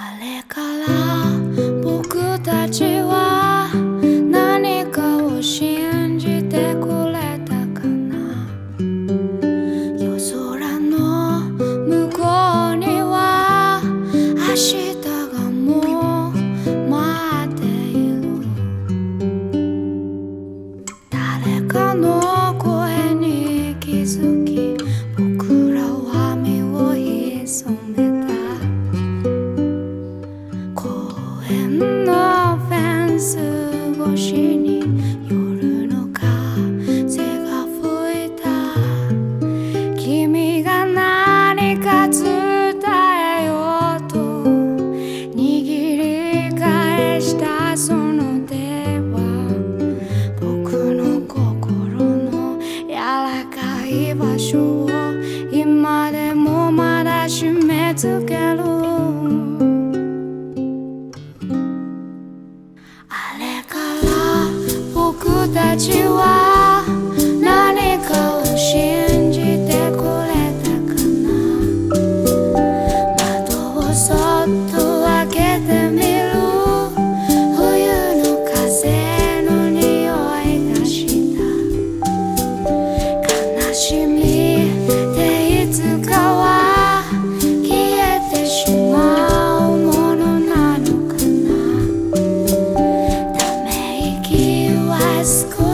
あれから預る。あれから僕たちは as Cool.